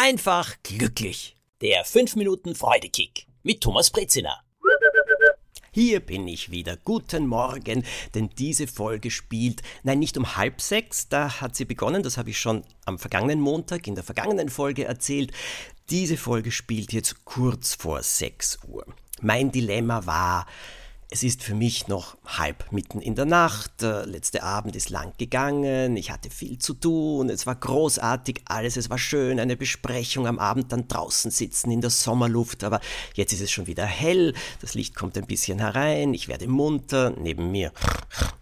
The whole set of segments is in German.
einfach glücklich. Der 5 Minuten Freudekick mit Thomas Brezina. Hier bin ich wieder. Guten Morgen, denn diese Folge spielt, nein, nicht um halb sechs, da hat sie begonnen, das habe ich schon am vergangenen Montag in der vergangenen Folge erzählt. Diese Folge spielt jetzt kurz vor 6 Uhr. Mein Dilemma war, es ist für mich noch halb mitten in der Nacht, der letzte Abend ist lang gegangen, ich hatte viel zu tun, es war großartig alles, es war schön, eine Besprechung am Abend dann draußen sitzen in der Sommerluft, aber jetzt ist es schon wieder hell, das Licht kommt ein bisschen herein, ich werde munter, neben mir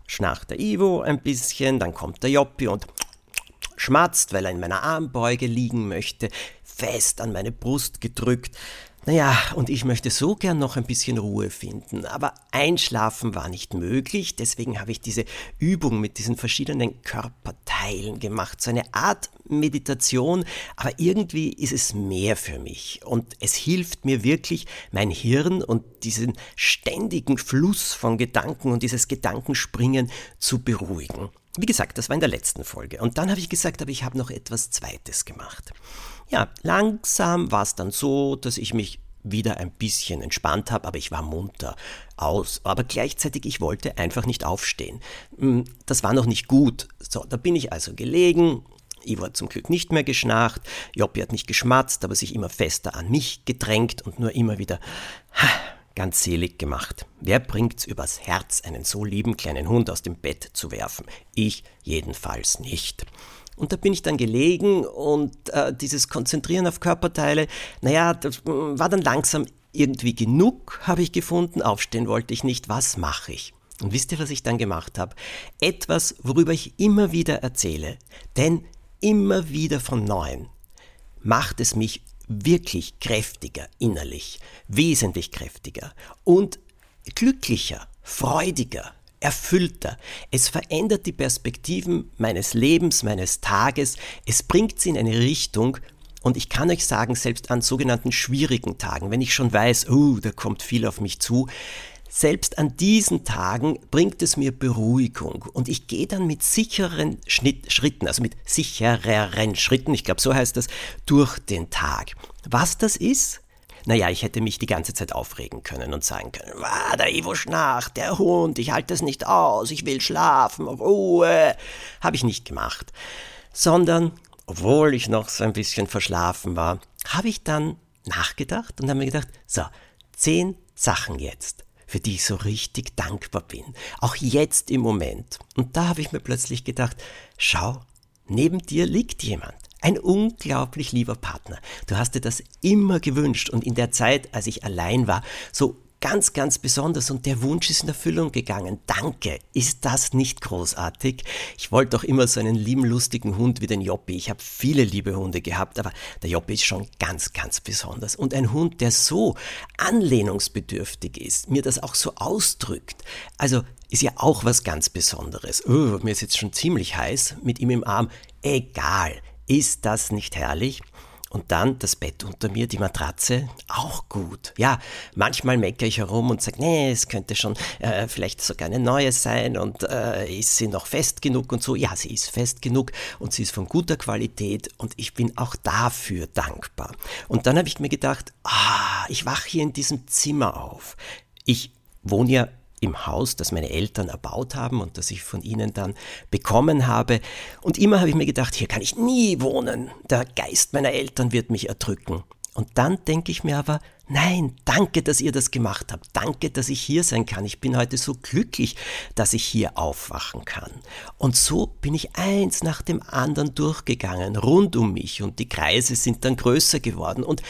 schnarcht der Ivo ein bisschen, dann kommt der Joppi und schmatzt, weil er in meiner Armbeuge liegen möchte, fest an meine Brust gedrückt. Naja, und ich möchte so gern noch ein bisschen Ruhe finden, aber einschlafen war nicht möglich, deswegen habe ich diese Übung mit diesen verschiedenen Körperteilen gemacht, so eine Art Meditation, aber irgendwie ist es mehr für mich. Und es hilft mir wirklich, mein Hirn und diesen ständigen Fluss von Gedanken und dieses Gedankenspringen zu beruhigen. Wie gesagt, das war in der letzten Folge. Und dann habe ich gesagt, aber ich habe noch etwas Zweites gemacht. Ja, langsam war es dann so, dass ich mich wieder ein bisschen entspannt habe, aber ich war munter aus. Aber gleichzeitig, ich wollte einfach nicht aufstehen. Hm, das war noch nicht gut. So, da bin ich also gelegen. Ivo hat zum Glück nicht mehr geschnarcht. Joppi hat nicht geschmatzt, aber sich immer fester an mich gedrängt und nur immer wieder ganz selig gemacht. Wer bringt's übers Herz, einen so lieben kleinen Hund aus dem Bett zu werfen? Ich jedenfalls nicht. Und da bin ich dann gelegen und äh, dieses Konzentrieren auf Körperteile, naja, das mm, war dann langsam irgendwie genug, habe ich gefunden. Aufstehen wollte ich nicht. Was mache ich? Und wisst ihr, was ich dann gemacht habe? Etwas, worüber ich immer wieder erzähle. Denn immer wieder von neuem macht es mich wirklich kräftiger innerlich, wesentlich kräftiger und glücklicher, freudiger, erfüllter. Es verändert die Perspektiven meines Lebens, meines Tages. Es bringt sie in eine Richtung, und ich kann euch sagen, selbst an sogenannten schwierigen Tagen, wenn ich schon weiß, oh, da kommt viel auf mich zu, selbst an diesen Tagen bringt es mir Beruhigung und ich gehe dann mit sicheren Schnitt, Schritten, also mit sichereren Schritten, ich glaube so heißt das, durch den Tag. Was das ist? Naja, ich hätte mich die ganze Zeit aufregen können und sagen können, ah, der Ivo schnarcht, der Hund, ich halte es nicht aus, ich will schlafen, Ruhe. Habe ich nicht gemacht. Sondern, obwohl ich noch so ein bisschen verschlafen war, habe ich dann nachgedacht und habe mir gedacht, so, zehn Sachen jetzt für die ich so richtig dankbar bin. Auch jetzt im Moment. Und da habe ich mir plötzlich gedacht, schau, neben dir liegt jemand. Ein unglaublich lieber Partner. Du hast dir das immer gewünscht und in der Zeit, als ich allein war, so ganz, ganz besonders und der Wunsch ist in Erfüllung gegangen. Danke. Ist das nicht großartig? Ich wollte doch immer so einen lieben, lustigen Hund wie den Joppi. Ich habe viele liebe Hunde gehabt, aber der Joppi ist schon ganz, ganz besonders. Und ein Hund, der so anlehnungsbedürftig ist, mir das auch so ausdrückt. Also ist ja auch was ganz Besonderes. Oh, mir ist jetzt schon ziemlich heiß mit ihm im Arm. Egal. Ist das nicht herrlich? Und dann das Bett unter mir, die Matratze, auch gut. Ja, manchmal meckere ich herum und sage, nee, es könnte schon äh, vielleicht sogar eine neue sein und äh, ist sie noch fest genug und so. Ja, sie ist fest genug und sie ist von guter Qualität und ich bin auch dafür dankbar. Und dann habe ich mir gedacht, ah, ich wache hier in diesem Zimmer auf. Ich wohne ja im Haus, das meine Eltern erbaut haben und das ich von ihnen dann bekommen habe. Und immer habe ich mir gedacht, hier kann ich nie wohnen. Der Geist meiner Eltern wird mich erdrücken. Und dann denke ich mir aber, nein, danke, dass ihr das gemacht habt. Danke, dass ich hier sein kann. Ich bin heute so glücklich, dass ich hier aufwachen kann. Und so bin ich eins nach dem anderen durchgegangen, rund um mich. Und die Kreise sind dann größer geworden. Und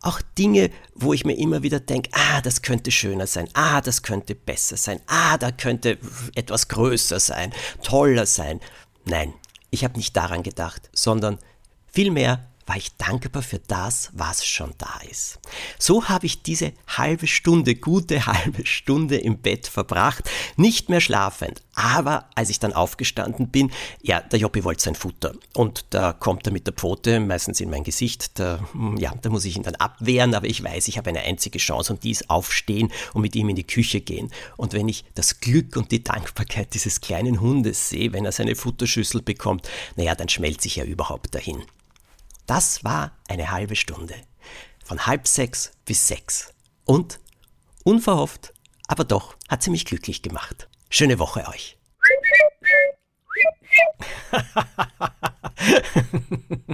auch Dinge, wo ich mir immer wieder denke, ah, das könnte schöner sein, ah, das könnte besser sein, ah, da könnte etwas größer sein, toller sein. Nein, ich habe nicht daran gedacht, sondern vielmehr war ich dankbar für das, was schon da ist. So habe ich diese halbe Stunde, gute halbe Stunde im Bett verbracht, nicht mehr schlafend. Aber als ich dann aufgestanden bin, ja, der Joppi wollte sein Futter. Und da kommt er mit der Pfote meistens in mein Gesicht. Da, ja, da muss ich ihn dann abwehren, aber ich weiß, ich habe eine einzige Chance und die ist aufstehen und mit ihm in die Küche gehen. Und wenn ich das Glück und die Dankbarkeit dieses kleinen Hundes sehe, wenn er seine Futterschüssel bekommt, naja, dann schmelze ich ja überhaupt dahin. Das war eine halbe Stunde. Von halb sechs bis sechs. Und unverhofft, aber doch hat sie mich glücklich gemacht. Schöne Woche euch.